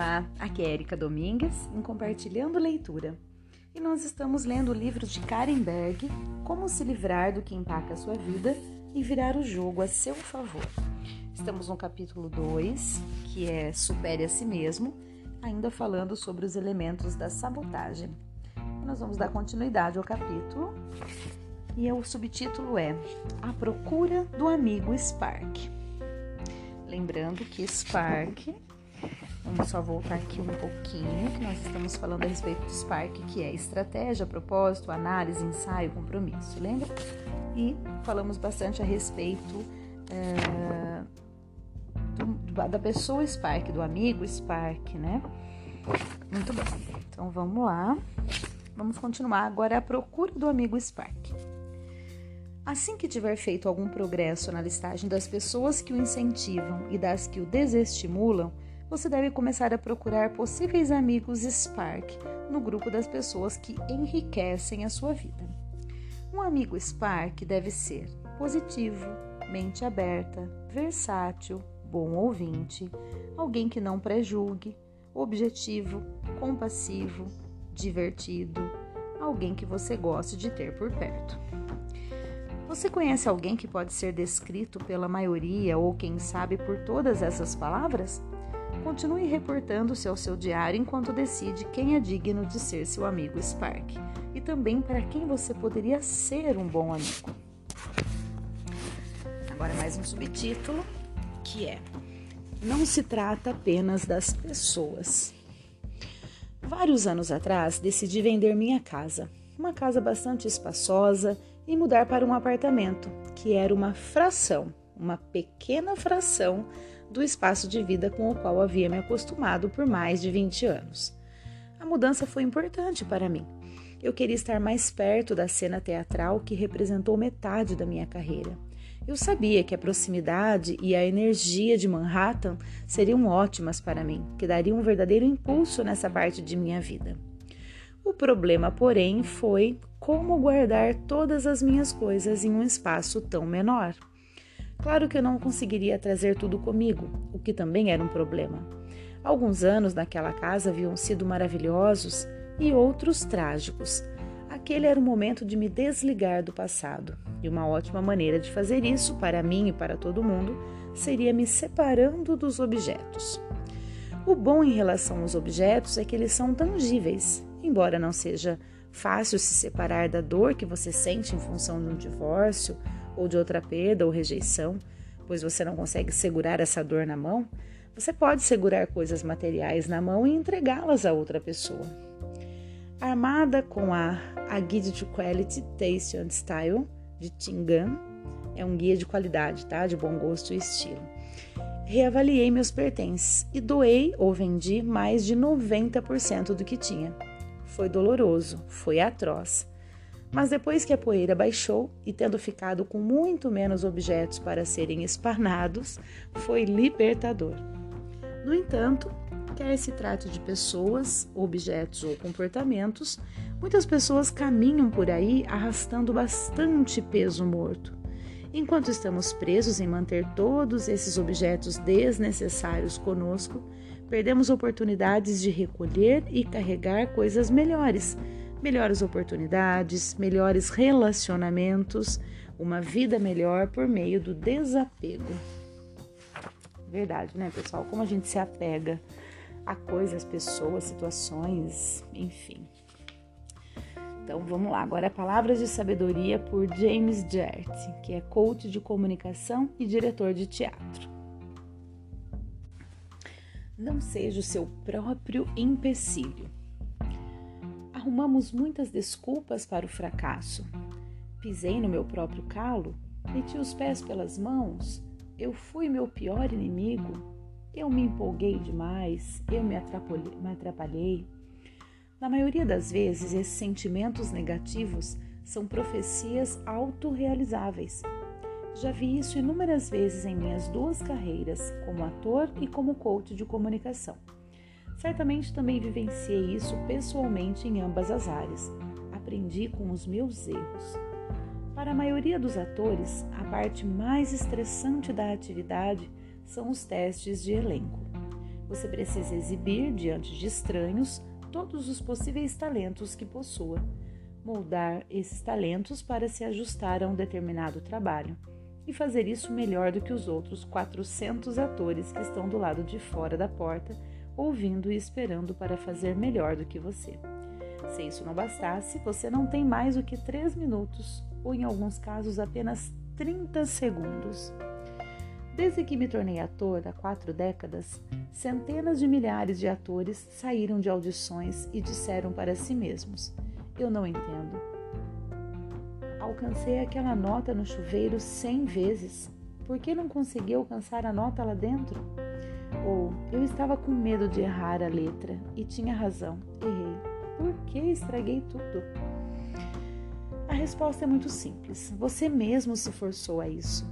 Olá, aqui é Erika Domingues em Compartilhando Leitura. E nós estamos lendo o livro de Karen Berg, Como se livrar do que empaca a sua vida e virar o jogo a seu favor. Estamos no capítulo 2, que é Supere a si mesmo, ainda falando sobre os elementos da sabotagem. Nós vamos dar continuidade ao capítulo e o subtítulo é A Procura do Amigo Spark. Lembrando que Spark Vamos só voltar aqui um pouquinho, que nós estamos falando a respeito do Spark, que é estratégia, propósito, análise, ensaio, compromisso, lembra? E falamos bastante a respeito é, do, da pessoa Spark, do amigo Spark, né? Muito bom. Então vamos lá. Vamos continuar agora a procura do amigo Spark. Assim que tiver feito algum progresso na listagem das pessoas que o incentivam e das que o desestimulam, você deve começar a procurar possíveis amigos Spark no grupo das pessoas que enriquecem a sua vida. Um amigo Spark deve ser positivo, mente aberta, versátil, bom ouvinte, alguém que não prejulgue, objetivo, compassivo, divertido, alguém que você goste de ter por perto. Você conhece alguém que pode ser descrito pela maioria ou quem sabe por todas essas palavras? Continue reportando-se ao seu diário enquanto decide quem é digno de ser seu amigo Spark e também para quem você poderia ser um bom amigo. Agora, mais um subtítulo que é: Não se trata apenas das pessoas. Vários anos atrás, decidi vender minha casa, uma casa bastante espaçosa, e mudar para um apartamento, que era uma fração, uma pequena fração do espaço de vida com o qual havia me acostumado por mais de 20 anos. A mudança foi importante para mim. Eu queria estar mais perto da cena teatral que representou metade da minha carreira. Eu sabia que a proximidade e a energia de Manhattan seriam ótimas para mim, que dariam um verdadeiro impulso nessa parte de minha vida. O problema, porém, foi como guardar todas as minhas coisas em um espaço tão menor. Claro que eu não conseguiria trazer tudo comigo, o que também era um problema. Alguns anos naquela casa haviam sido maravilhosos e outros trágicos. Aquele era o momento de me desligar do passado, e uma ótima maneira de fazer isso, para mim e para todo mundo, seria me separando dos objetos. O bom em relação aos objetos é que eles são tangíveis, embora não seja fácil se separar da dor que você sente em função de um divórcio ou de outra perda ou rejeição, pois você não consegue segurar essa dor na mão, você pode segurar coisas materiais na mão e entregá-las a outra pessoa. Armada com a, a Guide to Quality, Taste and Style de Tingan, é um guia de qualidade, tá? De bom gosto e estilo. Reavaliei meus pertences e doei ou vendi mais de 90% do que tinha. Foi doloroso, foi atroz, mas depois que a poeira baixou e tendo ficado com muito menos objetos para serem esparnados, foi libertador. No entanto, quer se trate de pessoas, objetos ou comportamentos, muitas pessoas caminham por aí arrastando bastante peso morto. Enquanto estamos presos em manter todos esses objetos desnecessários conosco, perdemos oportunidades de recolher e carregar coisas melhores melhores oportunidades, melhores relacionamentos, uma vida melhor por meio do desapego. Verdade, né, pessoal? Como a gente se apega a coisas, pessoas, situações, enfim. Então vamos lá, agora Palavras de Sabedoria por James Jert, que é coach de comunicação e diretor de teatro. Não seja o seu próprio empecilho. Arrumamos muitas desculpas para o fracasso. Pisei no meu próprio calo, meti os pés pelas mãos, eu fui meu pior inimigo, eu me empolguei demais, eu me. Me atrapalhei. Na maioria das vezes, esses sentimentos negativos são profecias autorrealizáveis. Já vi isso inúmeras vezes em minhas duas carreiras, como ator e como coach de comunicação. Certamente também vivenciei isso pessoalmente em ambas as áreas. Aprendi com os meus erros. Para a maioria dos atores, a parte mais estressante da atividade são os testes de elenco. Você precisa exibir diante de estranhos todos os possíveis talentos que possua, moldar esses talentos para se ajustar a um determinado trabalho e fazer isso melhor do que os outros 400 atores que estão do lado de fora da porta, ouvindo e esperando para fazer melhor do que você. Se isso não bastasse, você não tem mais do que 3 minutos, ou em alguns casos apenas 30 segundos. Desde que me tornei ator há quatro décadas, centenas de milhares de atores saíram de audições e disseram para si mesmos: Eu não entendo. Alcancei aquela nota no chuveiro cem vezes. Por que não consegui alcançar a nota lá dentro? Ou eu estava com medo de errar a letra e tinha razão, errei. Por que estraguei tudo? A resposta é muito simples. Você mesmo se forçou a isso.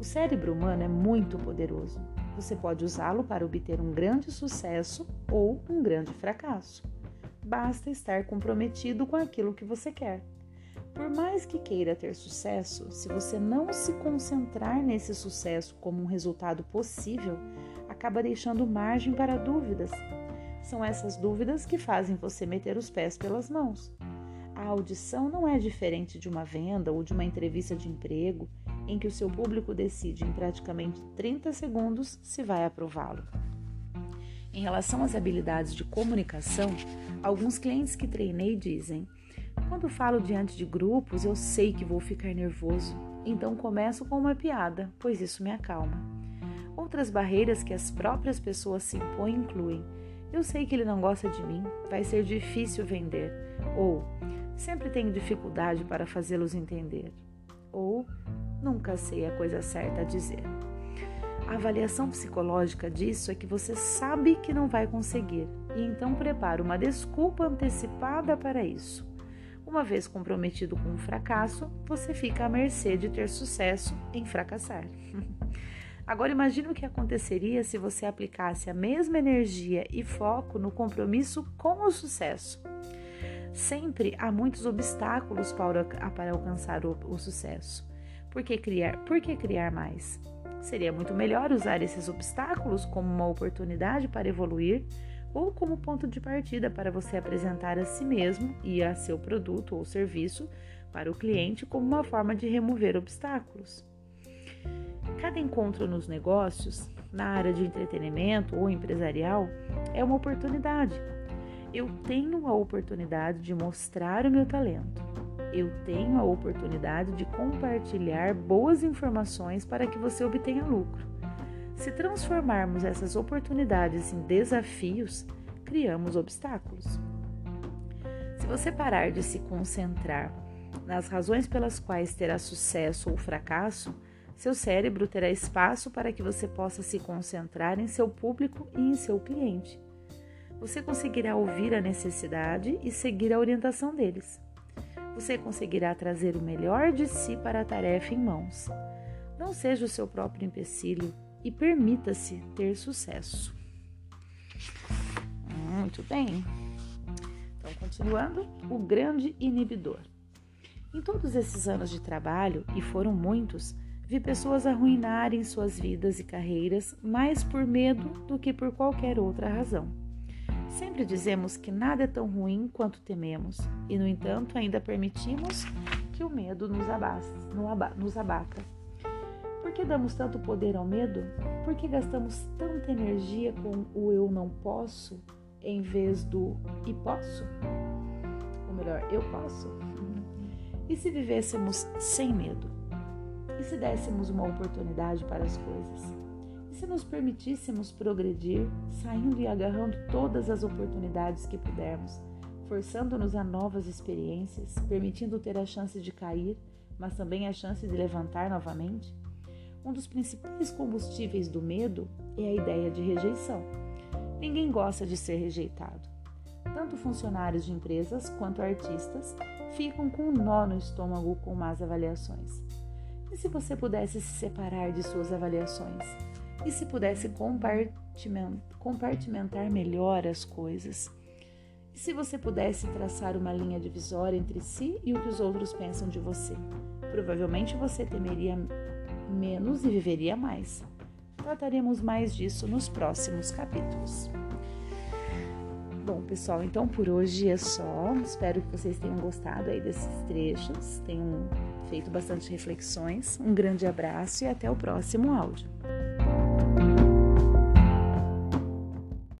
O cérebro humano é muito poderoso. Você pode usá-lo para obter um grande sucesso ou um grande fracasso. Basta estar comprometido com aquilo que você quer. Por mais que queira ter sucesso, se você não se concentrar nesse sucesso como um resultado possível, acaba deixando margem para dúvidas. São essas dúvidas que fazem você meter os pés pelas mãos. A audição não é diferente de uma venda ou de uma entrevista de emprego em que o seu público decide em praticamente 30 segundos se vai aprová-lo. Em relação às habilidades de comunicação, alguns clientes que treinei dizem: Quando falo diante de grupos, eu sei que vou ficar nervoso, então começo com uma piada, pois isso me acalma. Outras barreiras que as próprias pessoas se impõem incluem: Eu sei que ele não gosta de mim, vai ser difícil vender, ou sempre tenho dificuldade para fazê-los entender, ou nunca sei a coisa certa a dizer. A avaliação psicológica disso é que você sabe que não vai conseguir e então prepara uma desculpa antecipada para isso. Uma vez comprometido com o fracasso, você fica à mercê de ter sucesso em fracassar. Agora imagine o que aconteceria se você aplicasse a mesma energia e foco no compromisso com o sucesso. Sempre há muitos obstáculos para, para alcançar o, o sucesso. Por que criar? Por que criar mais? Seria muito melhor usar esses obstáculos como uma oportunidade para evoluir ou como ponto de partida para você apresentar a si mesmo e a seu produto ou serviço para o cliente como uma forma de remover obstáculos. Cada encontro nos negócios, na área de entretenimento ou empresarial, é uma oportunidade. Eu tenho a oportunidade de mostrar o meu talento eu tenho a oportunidade de compartilhar boas informações para que você obtenha lucro. Se transformarmos essas oportunidades em desafios, criamos obstáculos. Se você parar de se concentrar nas razões pelas quais terá sucesso ou fracasso, seu cérebro terá espaço para que você possa se concentrar em seu público e em seu cliente. Você conseguirá ouvir a necessidade e seguir a orientação deles você conseguirá trazer o melhor de si para a tarefa em mãos. Não seja o seu próprio empecilho e permita-se ter sucesso. Muito bem. Então, continuando, o grande inibidor. Em todos esses anos de trabalho, e foram muitos, vi pessoas arruinarem suas vidas e carreiras mais por medo do que por qualquer outra razão. Sempre dizemos que nada é tão ruim quanto tememos, e no entanto ainda permitimos que o medo nos, nos abata. Por que damos tanto poder ao medo? Por que gastamos tanta energia com o eu não posso em vez do e posso? Ou melhor, eu posso? E se vivêssemos sem medo? E se dessemos uma oportunidade para as coisas? E se nos permitíssemos progredir, saindo e agarrando todas as oportunidades que pudermos, forçando-nos a novas experiências, permitindo ter a chance de cair, mas também a chance de levantar novamente? Um dos principais combustíveis do medo é a ideia de rejeição. Ninguém gosta de ser rejeitado. Tanto funcionários de empresas quanto artistas ficam com um nó no estômago com más avaliações. E se você pudesse se separar de suas avaliações? E se pudesse compartimentar melhor as coisas? E se você pudesse traçar uma linha divisória entre si e o que os outros pensam de você? Provavelmente você temeria menos e viveria mais. trataremos mais disso nos próximos capítulos. Bom, pessoal, então por hoje é só. Espero que vocês tenham gostado aí desses trechos, tenham feito bastante reflexões. Um grande abraço e até o próximo áudio.